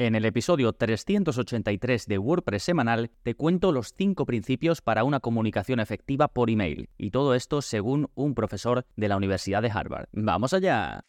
En el episodio 383 de WordPress semanal te cuento los 5 principios para una comunicación efectiva por email, y todo esto según un profesor de la Universidad de Harvard. ¡Vamos allá!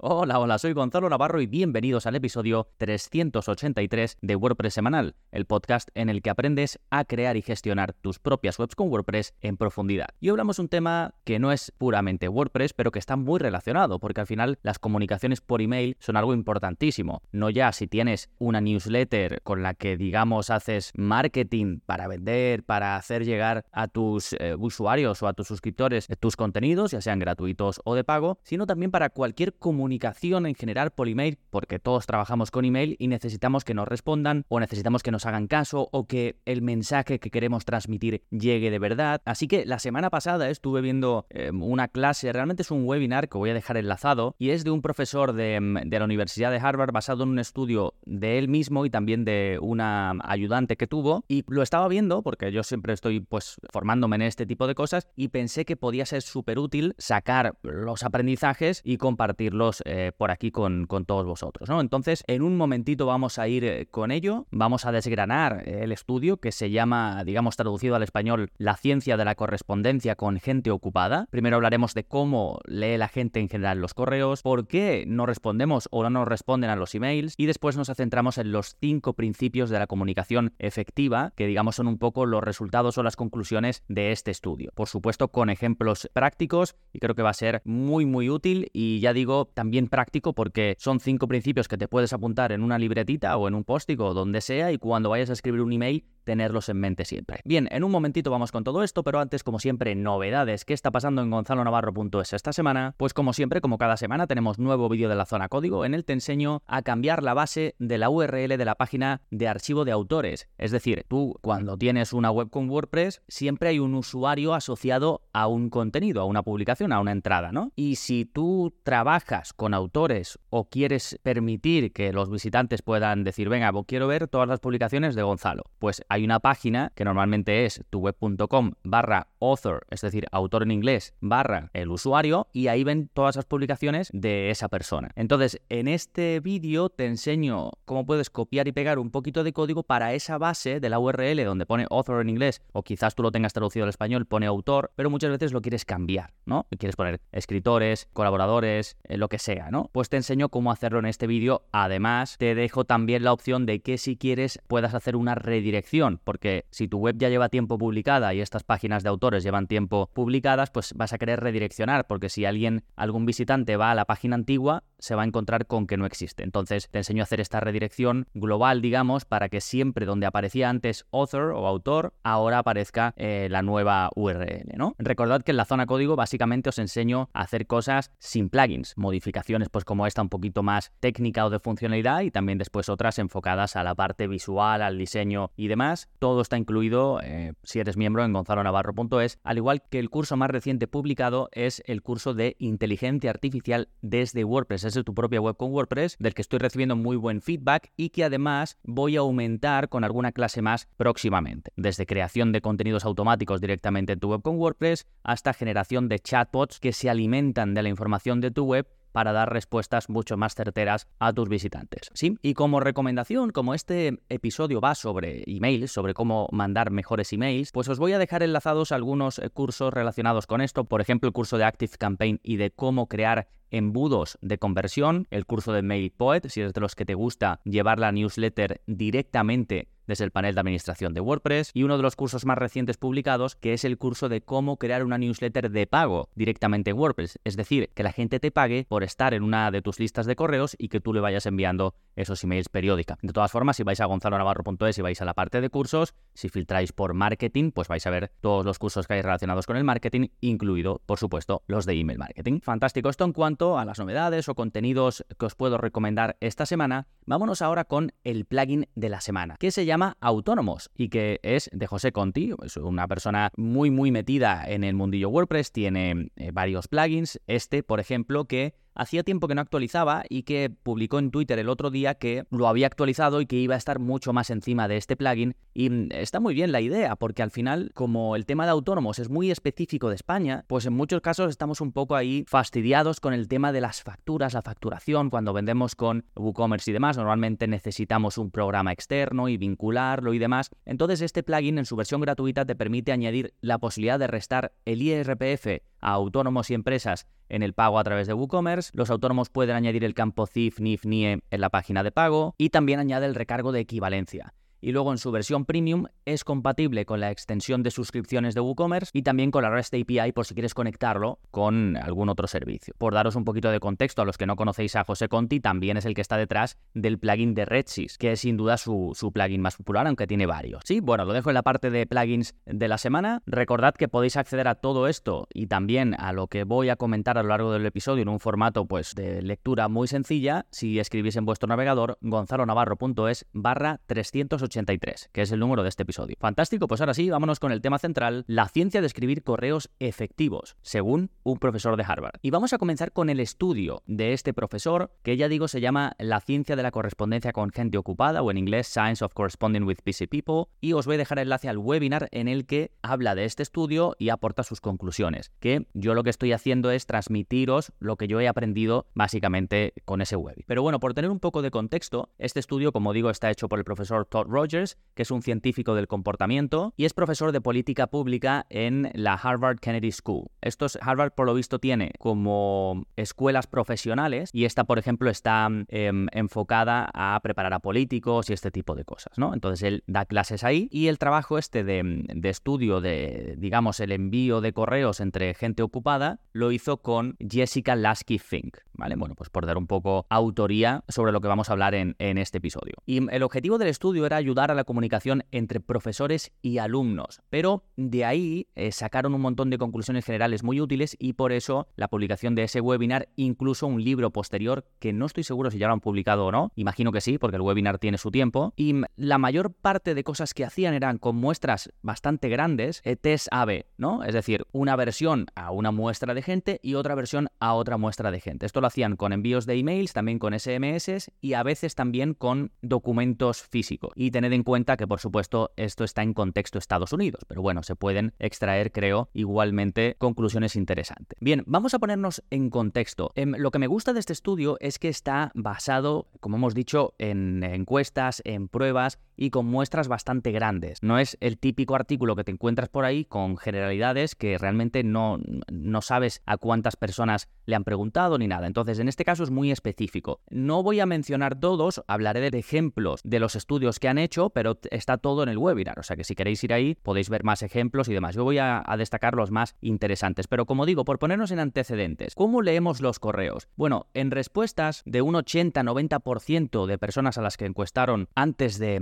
Hola, hola, soy Gonzalo Navarro y bienvenidos al episodio 383 de WordPress Semanal, el podcast en el que aprendes a crear y gestionar tus propias webs con WordPress en profundidad. Y hablamos un tema que no es puramente WordPress, pero que está muy relacionado, porque al final las comunicaciones por email son algo importantísimo. No ya si tienes una newsletter con la que, digamos, haces marketing para vender, para hacer llegar a tus eh, usuarios o a tus suscriptores tus contenidos, ya sean gratuitos o de pago, sino también para cualquier comunicación comunicación en general por email, porque todos trabajamos con email y necesitamos que nos respondan o necesitamos que nos hagan caso o que el mensaje que queremos transmitir llegue de verdad. Así que la semana pasada estuve viendo em, una clase, realmente es un webinar que voy a dejar enlazado y es de un profesor de, em, de la Universidad de Harvard basado en un estudio de él mismo y también de una ayudante que tuvo y lo estaba viendo porque yo siempre estoy pues formándome en este tipo de cosas y pensé que podía ser súper útil sacar los aprendizajes y compartirlos eh, por aquí con, todos vosotros. ¿no? Entonces, en un momentito vamos a ir eh, con ello, vamos a desgranar eh, el estudio que se llama, digamos, traducido al español, La ciencia de la correspondencia con gente ocupada. Primero hablaremos de cómo lee la gente en general los correos, por qué no respondemos o no nos responden a los emails y después nos centramos en los cinco principios de la comunicación efectiva, que digamos son un poco los resultados o las conclusiones de este estudio. Por supuesto, con ejemplos prácticos y creo que va a ser muy muy útil y ya digo, también bien práctico porque son cinco principios que te puedes apuntar en una libretita o en un post o donde sea y cuando vayas a escribir un email tenerlos en mente siempre. Bien, en un momentito vamos con todo esto, pero antes, como siempre, novedades. ¿Qué está pasando en gonzalonavarro.es esta semana? Pues como siempre, como cada semana, tenemos nuevo vídeo de la zona código. En el te enseño a cambiar la base de la URL de la página de archivo de autores. Es decir, tú cuando tienes una web con WordPress, siempre hay un usuario asociado a un contenido, a una publicación, a una entrada, ¿no? Y si tú trabajas con autores o quieres permitir que los visitantes puedan decir, venga, quiero ver todas las publicaciones de Gonzalo, pues hay una página que normalmente es tuweb.com barra author, es decir, autor en inglés, barra el usuario, y ahí ven todas las publicaciones de esa persona. Entonces, en este vídeo te enseño cómo puedes copiar y pegar un poquito de código para esa base de la URL donde pone author en inglés, o quizás tú lo tengas traducido al español, pone autor, pero muchas veces lo quieres cambiar, ¿no? Quieres poner escritores, colaboradores, eh, lo que sea, ¿no? Pues te enseño cómo hacerlo en este vídeo. Además, te dejo también la opción de que si quieres puedas hacer una redirección, porque si tu web ya lleva tiempo publicada y estas páginas de autor llevan tiempo publicadas, pues vas a querer redireccionar, porque si alguien, algún visitante va a la página antigua, se va a encontrar con que no existe. Entonces te enseño a hacer esta redirección global, digamos, para que siempre donde aparecía antes author o autor, ahora aparezca eh, la nueva URL. Recordad que en la zona código básicamente os enseño a hacer cosas sin plugins, modificaciones pues como esta un poquito más técnica o de funcionalidad y también después otras enfocadas a la parte visual, al diseño y demás. Todo está incluido eh, si eres miembro en gonzalonavarro.es es, al igual que el curso más reciente publicado es el curso de inteligencia artificial desde WordPress, es tu propia web con WordPress, del que estoy recibiendo muy buen feedback y que además voy a aumentar con alguna clase más próximamente, desde creación de contenidos automáticos directamente en tu web con WordPress hasta generación de chatbots que se alimentan de la información de tu web para dar respuestas mucho más certeras a tus visitantes. ¿sí? Y como recomendación, como este episodio va sobre emails, sobre cómo mandar mejores emails, pues os voy a dejar enlazados algunos eh, cursos relacionados con esto, por ejemplo el curso de Active Campaign y de cómo crear embudos de conversión, el curso de MailPoet, si eres de los que te gusta llevar la newsletter directamente desde el panel de administración de WordPress y uno de los cursos más recientes publicados que es el curso de cómo crear una newsletter de pago directamente en WordPress, es decir, que la gente te pague por estar en una de tus listas de correos y que tú le vayas enviando esos emails periódica. De todas formas, si vais a gonzalonavarro.es y vais a la parte de cursos, si filtráis por marketing, pues vais a ver todos los cursos que hay relacionados con el marketing, incluido, por supuesto, los de email marketing. Fantástico esto en cuanto a las novedades o contenidos que os puedo recomendar esta semana, vámonos ahora con el plugin de la semana, que se llama Autónomos y que es de José Conti, es una persona muy muy metida en el mundillo WordPress, tiene eh, varios plugins, este por ejemplo que hacía tiempo que no actualizaba y que publicó en Twitter el otro día que lo había actualizado y que iba a estar mucho más encima de este plugin. Y mm, está muy bien la idea, porque al final, como el tema de autónomos es muy específico de España, pues en muchos casos estamos un poco ahí fastidiados con el tema de las facturas, la facturación, cuando vendemos con WooCommerce y demás, normalmente necesitamos un programa externo y vincularlo y demás. Entonces este plugin en su versión gratuita te permite añadir la posibilidad de restar el IRPF a autónomos y empresas en el pago a través de WooCommerce. Los autónomos pueden añadir el campo CIF, NIF, NIE en la página de pago y también añade el recargo de equivalencia y luego en su versión premium es compatible con la extensión de suscripciones de WooCommerce y también con la REST API por si quieres conectarlo con algún otro servicio. Por daros un poquito de contexto a los que no conocéis a José Conti, también es el que está detrás del plugin de Redsys, que es sin duda su, su plugin más popular, aunque tiene varios. Sí, bueno, lo dejo en la parte de plugins de la semana. Recordad que podéis acceder a todo esto y también a lo que voy a comentar a lo largo del episodio en un formato pues de lectura muy sencilla si escribís en vuestro navegador gonzalonavarro.es barra 380 83, que es el número de este episodio. Fantástico, pues ahora sí, vámonos con el tema central, la ciencia de escribir correos efectivos, según un profesor de Harvard. Y vamos a comenzar con el estudio de este profesor, que ya digo se llama La ciencia de la correspondencia con gente ocupada, o en inglés Science of Corresponding with Busy People, y os voy a dejar enlace al webinar en el que habla de este estudio y aporta sus conclusiones, que yo lo que estoy haciendo es transmitiros lo que yo he aprendido básicamente con ese webinar. Pero bueno, por tener un poco de contexto, este estudio, como digo, está hecho por el profesor Todd Rogers, que es un científico del comportamiento y es profesor de política pública en la Harvard Kennedy School. Estos Harvard, por lo visto, tiene como escuelas profesionales y esta, por ejemplo, está em, enfocada a preparar a políticos y este tipo de cosas, ¿no? Entonces él da clases ahí y el trabajo este de, estudio de, digamos, el envío de correos entre gente ocupada lo hizo con Jessica Lasky Fink, ¿vale? Bueno, pues por dar un poco autoría sobre lo que vamos a hablar en este episodio. Y el objetivo del estudio era ayudar a la comunicación entre profesores y alumnos. Pero de ahí eh, sacaron un montón de conclusiones generales muy útiles y por eso la publicación de ese webinar, incluso un libro posterior, que no estoy seguro si ya lo han publicado o no, imagino que sí, porque el webinar tiene su tiempo, y la mayor parte de cosas que hacían eran con muestras bastante grandes, eh, test AB, ¿no? Es decir, una versión a una muestra de gente y otra versión a otra muestra de gente. Esto lo hacían con envíos de emails, también con SMS y a veces también con documentos físicos. Tened en cuenta que, por supuesto, esto está en contexto Estados Unidos, pero bueno, se pueden extraer, creo, igualmente conclusiones interesantes. Bien, vamos a ponernos en contexto. Em, lo que me gusta de este estudio es que está basado, como hemos dicho, en encuestas, en pruebas y con muestras bastante grandes. No es el típico artículo que te encuentras por ahí con generalidades que realmente no, no sabes a cuántas personas le han preguntado ni nada. Entonces, en este caso es muy específico. No voy a mencionar todos, hablaré de ejemplos de los estudios que han hecho pero está todo en el webinar. O sea que si queréis ir ahí, podéis ver más ejemplos y demás. Yo voy a, destacar los más interesantes. Pero como digo, por ponernos en antecedentes, ¿cómo leemos los correos? Bueno, en respuestas de un 80-90% de personas a las que encuestaron antes de,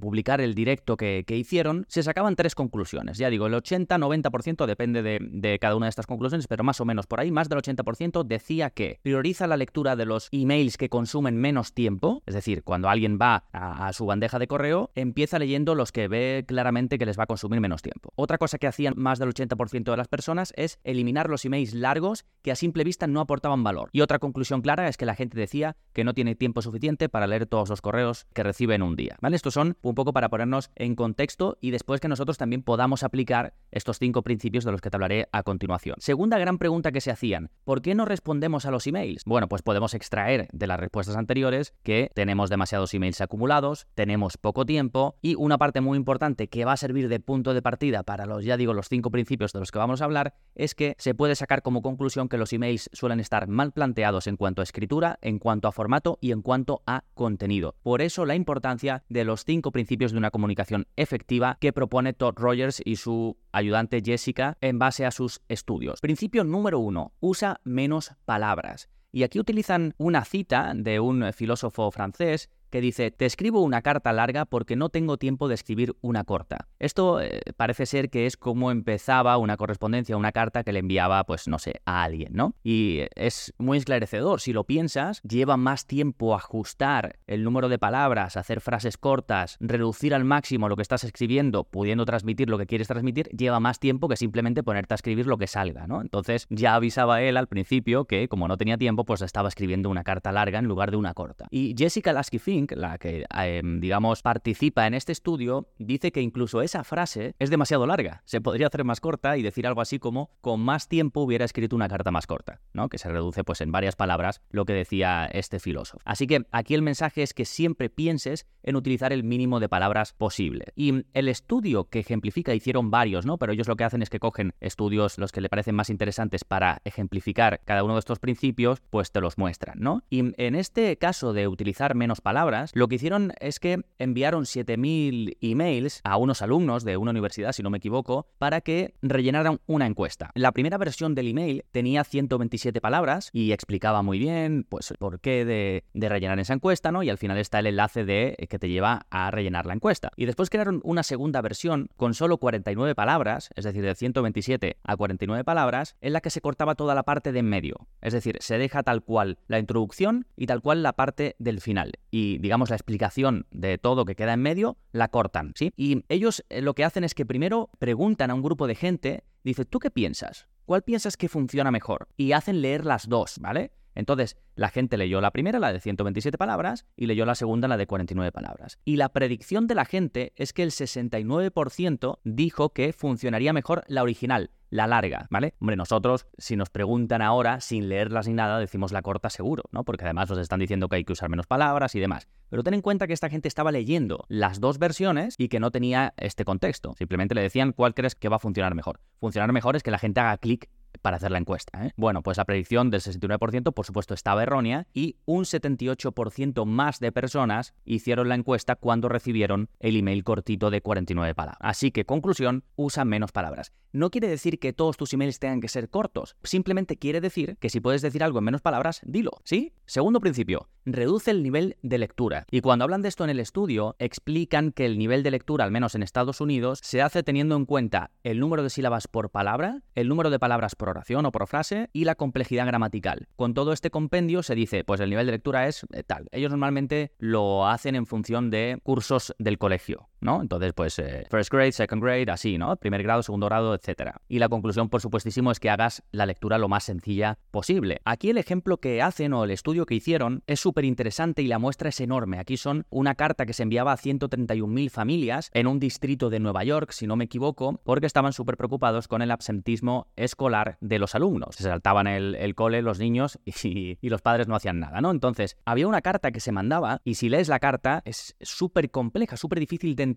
publicar el directo que, hicieron, se sacaban tres conclusiones. Ya digo, el 80-90% depende de, cada una de estas conclusiones, pero más o menos por ahí, más del 80% decía que prioriza la lectura de los emails que consumen menos tiempo, es decir, cuando alguien va a su bandeja de correo, empieza leyendo los que ve claramente que les va a consumir menos tiempo. Otra cosa que hacían más del 80% de las personas es eliminar los emails largos que a simple vista no aportaban valor. Y otra conclusión clara es que la gente decía que no tiene tiempo suficiente para leer todos los correos que recibe en un día. ¿Vale? Estos son un poco para ponernos en contexto y después que nosotros también podamos aplicar estos cinco principios de los que te hablaré a continuación. Segunda gran pregunta que se hacían, ¿por qué no respondemos a los emails? Bueno, pues podemos extraer de las respuestas anteriores que tenemos demasiados emails acumulados, tenemos poco tiempo y una parte muy importante que va a servir de punto de partida para los, ya digo, los cinco principios de los que vamos a hablar, es que se puede sacar como conclusión que los emails suelen estar mal planteados en cuanto a escritura, en cuanto a formato y en cuanto a contenido. Por eso la importancia de los cinco principios de una comunicación efectiva que propone Todd Rogers y su ayudante Jessica en base a sus estudios. Principio número uno, usa menos palabras. Y aquí utilizan una cita de un filósofo francés que dice, te escribo una carta larga porque no tengo tiempo de escribir una corta. Esto eh, parece ser que es como empezaba una correspondencia, una carta que le enviaba, pues no sé, a alguien, ¿no? Y es muy esclarecedor. Si lo piensas, lleva más tiempo ajustar el número de palabras, hacer frases cortas, reducir al máximo lo que estás escribiendo, pudiendo transmitir lo que quieres transmitir, lleva más tiempo que simplemente ponerte a escribir lo que salga, ¿no? Entonces ya avisaba él al principio que como no tenía tiempo, pues estaba escribiendo una carta larga en lugar de una corta. Y Jessica Lasky Fink, la que, em, digamos, participa en este estudio, dice que incluso esa frase es demasiado larga. Se podría hacer más corta y decir algo así como con más tiempo hubiera escrito una carta más corta, ¿no? Que se reduce pues en varias palabras lo que decía este filósofo. Así que aquí el mensaje es que siempre pienses en utilizar el mínimo de palabras posible. Y el estudio que ejemplifica, hicieron varios, ¿no? Pero ellos lo que hacen es que cogen estudios los que le parecen más interesantes para ejemplificar cada uno de estos principios, pues te los muestran, ¿no? Y en este caso de utilizar menos palabras, lo que hicieron es que enviaron 7000 emails a unos alumnos de una universidad, si no me equivoco, para que rellenaran una encuesta. La primera versión del email tenía 127 palabras y explicaba muy bien, pues, por qué de, de rellenar esa encuesta, ¿no? Y al final está el enlace de que te lleva a rellenar la encuesta. Y después crearon una segunda versión con solo 49 palabras, es decir, de 127 a 49 palabras, en la que se cortaba toda la parte de en medio. Es decir, se deja tal cual la introducción y tal cual la parte del final. Y digamos la explicación de todo que queda en medio la cortan, ¿sí? Y ellos eh, lo que hacen es que primero preguntan a un grupo de gente, dice, ¿tú qué piensas? ¿Cuál piensas que funciona mejor? Y hacen leer las dos, ¿vale? Entonces, la gente leyó la primera, la de 127 palabras, y leyó la segunda, la de 49 palabras. Y la predicción de la gente es que el 69% dijo que funcionaría mejor la original, la larga, ¿vale? Hombre, nosotros, si nos preguntan ahora, sin leerlas ni nada, decimos la corta seguro, ¿no? Porque además nos están diciendo que hay que usar menos palabras y demás. Pero ten en cuenta que esta gente estaba leyendo las dos versiones y que no tenía este contexto. Simplemente le decían cuál crees que va a funcionar mejor. Funcionar mejor es que la gente haga clic para hacer la encuesta. ¿eh? Bueno, pues la predicción del 69% por supuesto estaba errónea y un 78% más de personas hicieron la encuesta cuando recibieron el email cortito de 49 palabras. Así que conclusión, usa menos palabras. No quiere decir que todos tus emails tengan que ser cortos, simplemente quiere decir que si puedes decir algo en menos palabras, dilo, ¿sí? Segundo principio, reduce el nivel de lectura. Y cuando hablan de esto en el estudio, explican que el nivel de lectura, al menos en Estados Unidos, se hace teniendo en cuenta el número de sílabas por palabra, el número de palabras por oración o por frase y la complejidad gramatical. Con todo este compendio se dice, pues el nivel de lectura es eh, tal. Ellos normalmente lo hacen en función de cursos del colegio. ¿No? Entonces, pues, eh, first grade, second grade, así, ¿no? Primer grado, segundo grado, etcétera. Y la conclusión, por supuestísimo, es que hagas la lectura lo más sencilla posible. Aquí el ejemplo que hacen o el estudio que hicieron es súper interesante y la muestra es enorme. Aquí son una carta que se enviaba a 131.000 familias en un distrito de Nueva York, si no me equivoco, porque estaban súper preocupados con el absentismo escolar de los alumnos. Se saltaban el, cole los niños y, y los padres no hacían nada, ¿no? Entonces, había una carta que se mandaba y si lees la carta es súper compleja, súper difícil de entender.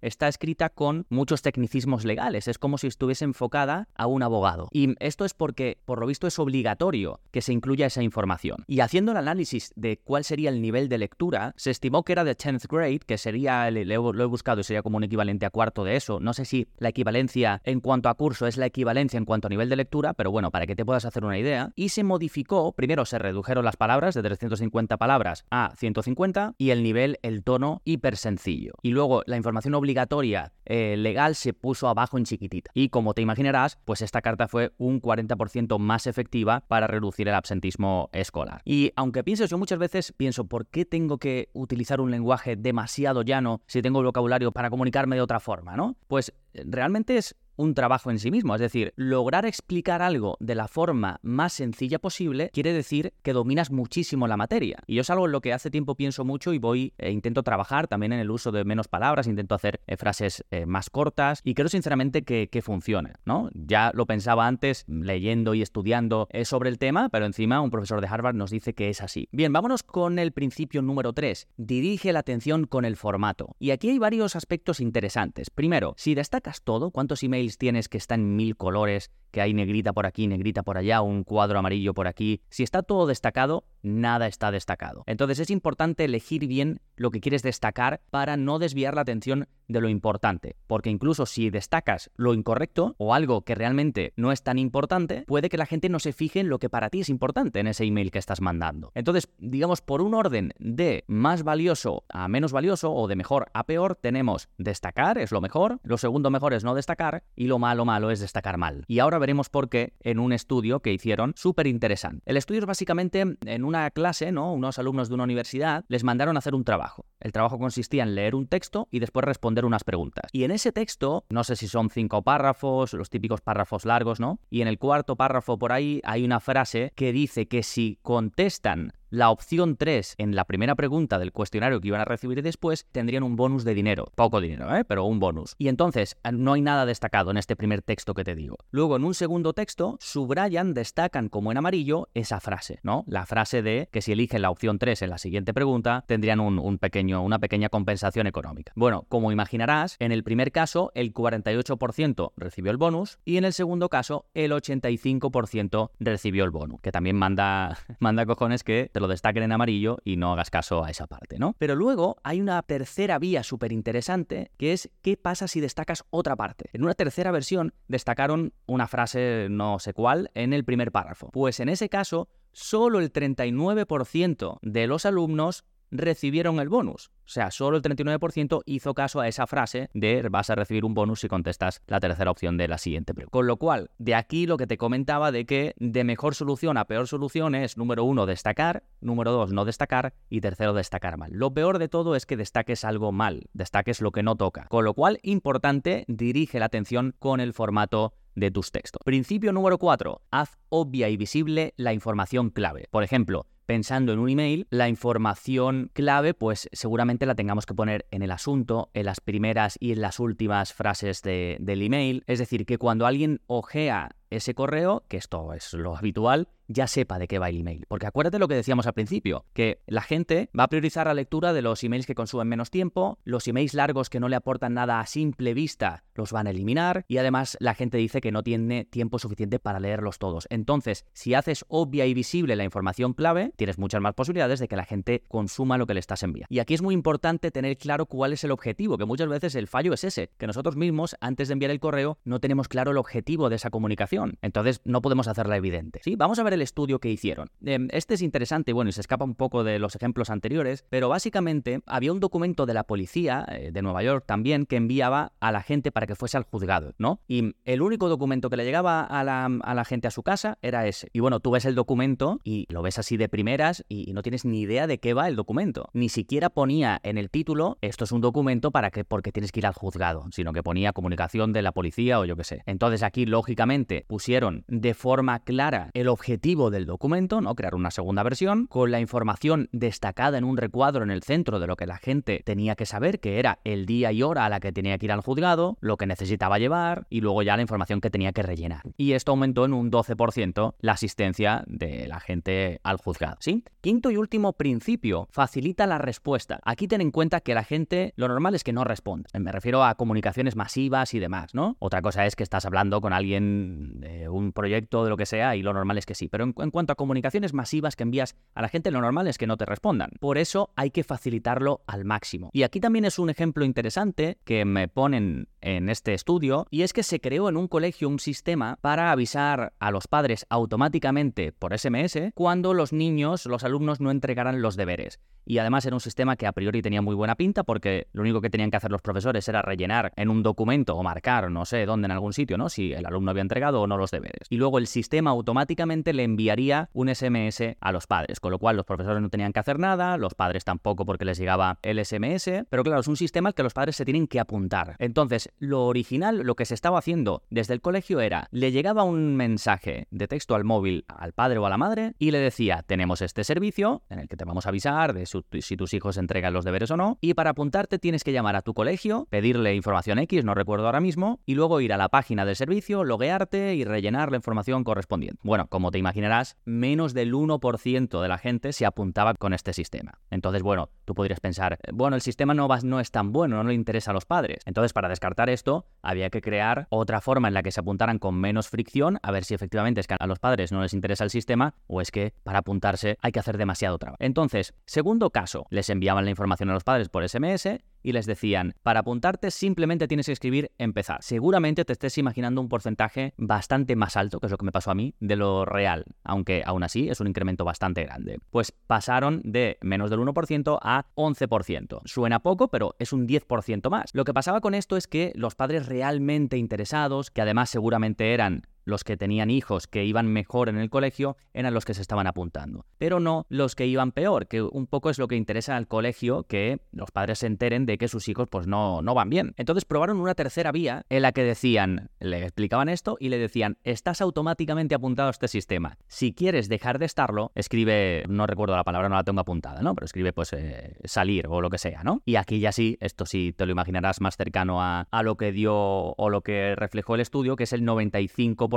Está escrita con muchos tecnicismos legales, es como si estuviese enfocada a un abogado. Y esto es porque, por lo visto, es obligatorio que se incluya esa información. Y haciendo el análisis de cuál sería el nivel de lectura, se estimó que era de 10th grade, que sería, lo he buscado y sería como un equivalente a cuarto de eso. No sé si la equivalencia en cuanto a curso es la equivalencia en cuanto a nivel de lectura, pero bueno, para que te puedas hacer una idea. Y se modificó, primero se redujeron las palabras de 350 palabras a 150 y el nivel, el tono hiper sencillo. Y luego la información obligatoria eh, legal se puso abajo en chiquitita. Y como te imaginarás, pues esta carta fue un 40% más efectiva para reducir el absentismo escolar. Y aunque pienses, yo muchas veces pienso, ¿por qué tengo que utilizar un lenguaje demasiado llano si tengo el vocabulario para comunicarme de otra forma, ¿no? Pues eh, realmente es un trabajo en sí mismo. Es decir, lograr explicar algo de la forma más sencilla posible quiere decir que dominas muchísimo la materia. Y yo es algo en lo que hace tiempo pienso mucho y voy, e intento trabajar también en el uso de menos palabras, intento hacer eh, frases eh, más cortas y creo sinceramente que, que funcione, ¿no? Ya lo pensaba antes leyendo y estudiando sobre el tema, pero encima un profesor de Harvard nos dice que es así. Bien, vámonos con el principio número 3. Dirige la atención con el formato. Y aquí hay varios aspectos interesantes. Primero, si destacas todo, cuántos emails tienes que están en mil colores, que hay negrita por aquí, negrita por allá, un cuadro amarillo por aquí. Si está todo destacado, nada está destacado. Entonces es importante elegir bien lo que quieres destacar para no desviar la atención de lo importante, porque incluso si destacas lo incorrecto o algo que realmente no es tan importante, puede que la gente no se fije en lo que para ti es importante en ese email que estás mandando. Entonces, digamos, por un orden de más valioso a menos valioso o de mejor a peor, tenemos destacar, es lo mejor, lo segundo mejor es no destacar y lo malo malo es destacar mal. Y ahora veremos por qué en un estudio que hicieron súper interesante. El estudio es básicamente en una clase, ¿no? Unos alumnos de una universidad les mandaron a hacer un trabajo. El trabajo consistía en leer un texto y después responder unas preguntas. Y en ese texto, no sé si son cinco párrafos, los típicos párrafos largos, ¿no? Y en el cuarto párrafo por ahí hay una frase que dice que si contestan la opción 3 en la primera pregunta del cuestionario que iban a recibir después tendrían un bonus de dinero. Poco dinero, ¿eh? pero un bonus. Y entonces no hay nada destacado en este primer texto que te digo. Luego en un segundo texto subrayan, destacan como en amarillo esa frase, ¿no? La frase de que si eligen la opción 3 en la siguiente pregunta tendrían un, pequeño, una pequeña compensación económica. Bueno, como imaginarás, en el primer caso el 48% recibió el bonus y en el segundo caso el 85% recibió el bonus, que también manda, manda cojones que te lo destaquen en amarillo y no hagas caso a esa parte, ¿no? Pero luego hay una tercera vía súper interesante que es qué pasa si destacas otra parte. En una tercera versión destacaron una frase no sé cuál en el primer párrafo. Pues en ese caso, solo el 39% de los alumnos recibieron el bonus. O sea, solo el 39% hizo caso a esa frase de vas a recibir un bonus si contestas la tercera opción de la siguiente pregunta. Con lo cual, de aquí lo que te comentaba de que de mejor solución a peor solución es, número uno, destacar, número dos, no destacar y tercero, destacar mal. Lo peor de todo es que destaques algo mal, destaques lo que no toca. Con lo cual, importante, dirige la atención con el formato de tus textos. Principio número 4. Haz obvia y visible la información clave. Por ejemplo, pensando en un email, la información clave, pues seguramente la tengamos que poner en el asunto, en las primeras y en las últimas frases del email. Es decir, que cuando alguien ojea ese correo, que esto es lo habitual, ya sepa de qué va el email. Porque acuérdate lo que decíamos al principio, que la gente va a priorizar la lectura de los emails que consumen menos tiempo, los emails largos que no le aportan nada a simple vista los van a eliminar y además la gente dice que no tiene tiempo suficiente para leerlos todos. Entonces, si haces obvia y visible la información clave, tienes muchas más posibilidades de que la gente consuma lo que le estás enviando. Y aquí es muy importante tener claro cuál es el objetivo, que muchas veces el fallo es ese, que nosotros mismos antes de enviar el correo no tenemos claro el objetivo de esa comunicación. Entonces, no podemos hacerla evidente. Sí, vamos a ver el estudio que hicieron. Em, este es interesante, bueno, y se escapa un poco de los ejemplos anteriores, pero básicamente había un documento de la policía eh, de Nueva York también que enviaba a la gente para que fuese al juzgado, ¿no? Y el único documento que le llegaba a la, gente a su casa era ese. Y bueno, tú ves el documento y lo ves así de primeras y, no tienes ni idea de qué va el documento. Ni siquiera ponía en el título, esto es un documento para que, porque tienes que ir al juzgado, sino que ponía comunicación de la policía o yo qué sé. Entonces aquí, lógicamente, pusieron de forma clara el objetivo del documento, ¿no? Crear una segunda versión con la información destacada en un recuadro en el centro de lo que la gente tenía que saber, que era el día y hora a la que tenía que ir al juzgado, lo que necesitaba llevar y luego ya la información que tenía que rellenar. Y esto aumentó en un 12% la asistencia de la gente al juzgado, ¿sí? Quinto y último principio, facilita la respuesta. Aquí ten en cuenta que la gente, lo normal es que no responda. Me refiero a comunicaciones masivas y demás, ¿no? Otra cosa es que estás hablando con alguien de un proyecto, de lo que sea, y lo normal es que sí. Pero en, cuanto a comunicaciones masivas que envías a la gente, lo normal es que no te respondan. Por eso hay que facilitarlo al máximo. Y aquí también es un ejemplo interesante que me ponen en este estudio, y es que se creó en un colegio un sistema para avisar a los padres automáticamente por SMS cuando los niños, los alumnos, no entregaran los deberes. Y además era un sistema que a priori tenía muy buena pinta porque lo único que tenían que hacer los profesores era rellenar en un documento o marcar, no sé dónde, en algún sitio, ¿no? Si el alumno había entregado no los deberes. Y luego el sistema automáticamente le enviaría un SMS a los padres, con lo cual los profesores no tenían que hacer nada, los padres tampoco porque les llegaba el SMS, pero claro, es un sistema al que los padres se tienen que apuntar. Entonces, lo original, lo que se estaba haciendo desde el colegio era, le llegaba un mensaje de texto al móvil al padre o a la madre y le decía, tenemos este servicio en el que te vamos a avisar de si tus hijos entregan los deberes o no, y para apuntarte tienes que llamar a tu colegio, pedirle información X, no recuerdo ahora mismo, y luego ir a la página del servicio, loguearte y rellenar la información correspondiente. Bueno, como te imaginarás, menos del 1% de la gente se apuntaba con este sistema. Entonces, bueno, tú podrías pensar, bueno, el sistema no, no es tan bueno, no le interesa a los padres. Entonces, para descartar esto, había que crear otra forma en la que se apuntaran con menos fricción, a ver si efectivamente es que a los padres no les interesa el sistema o es que para apuntarse hay que hacer demasiado trabajo. Entonces, segundo caso, les enviaban la información a los padres por SMS y les decían, para apuntarte simplemente tienes que escribir empezar. Seguramente te estés imaginando un porcentaje bastante más alto, que es lo que me pasó a mí, de lo real, aunque aún así es un incremento bastante grande. Pues pasaron de menos del 1% a 11%. Suena poco, pero es un 10% más. Lo que pasaba con esto es que los padres realmente interesados, que además seguramente eran los que tenían hijos que iban mejor en el colegio eran los que se estaban apuntando, pero no los que iban peor, que un poco es lo que interesa al colegio que los padres se enteren de que sus hijos pues no, no van bien. Entonces probaron una tercera vía en la que decían, le explicaban esto y le decían, estás automáticamente apuntado a este sistema. Si quieres dejar de estarlo, escribe, no recuerdo la palabra, no la tengo apuntada, ¿no? Pero escribe pues eh, salir o lo que sea, ¿no? Y aquí ya sí, esto sí te lo imaginarás más cercano a, a lo que dio o lo que reflejó el estudio, que es el 95%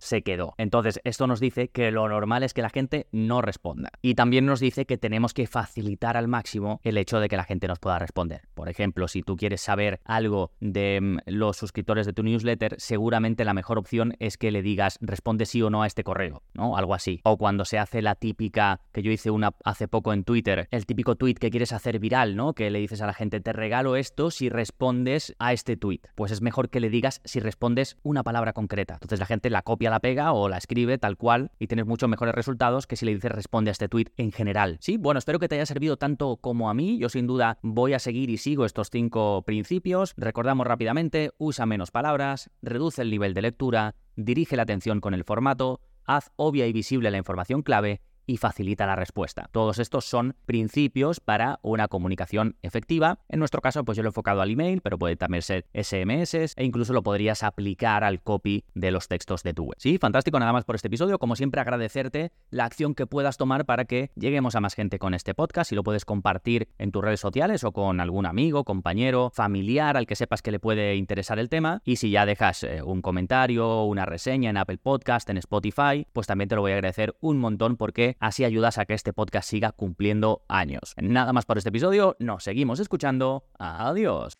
se quedó. Entonces, esto nos dice que lo normal es que la gente no responda. Y también nos dice que tenemos que facilitar al máximo el hecho de que la gente nos pueda responder. Por ejemplo, si tú quieres saber algo de mm, los suscriptores de tu newsletter, seguramente la mejor opción es que le digas responde sí o no a este correo, ¿no? Algo así. O cuando se hace la típica que yo hice una hace poco en Twitter, el típico tweet que quieres hacer viral, ¿no? Que le dices a la gente, te regalo esto si respondes a este tweet. Pues es mejor que le digas si respondes una palabra concreta. Entonces la gente la copia, la pega o la escribe tal cual y tienes muchos mejores resultados que si le dices responde a este tweet en general. Sí, bueno, espero que te haya servido tanto como a mí. Yo sin duda voy a seguir y sigo estos cinco principios. Recordamos rápidamente, usa menos palabras, reduce el nivel de lectura, dirige la atención con el formato, haz obvia y visible la información clave y facilita la respuesta. Todos estos son principios para una comunicación efectiva. En nuestro caso, pues yo lo he enfocado al email, pero puede también ser SMS e incluso lo podrías aplicar al copy de los textos de tu web. Sí, fantástico, nada más por este episodio. Como siempre, agradecerte la acción que puedas tomar para que lleguemos a más gente con este podcast. y lo puedes compartir en tus redes sociales o con algún amigo, compañero, familiar al que sepas que le puede interesar el tema. Y si ya dejas eh, un comentario, una reseña en Apple Podcast, en Spotify, pues también te lo voy a agradecer un montón porque así ayudas a que este podcast siga cumpliendo años. Nada más por este episodio, nos seguimos escuchando. Adiós.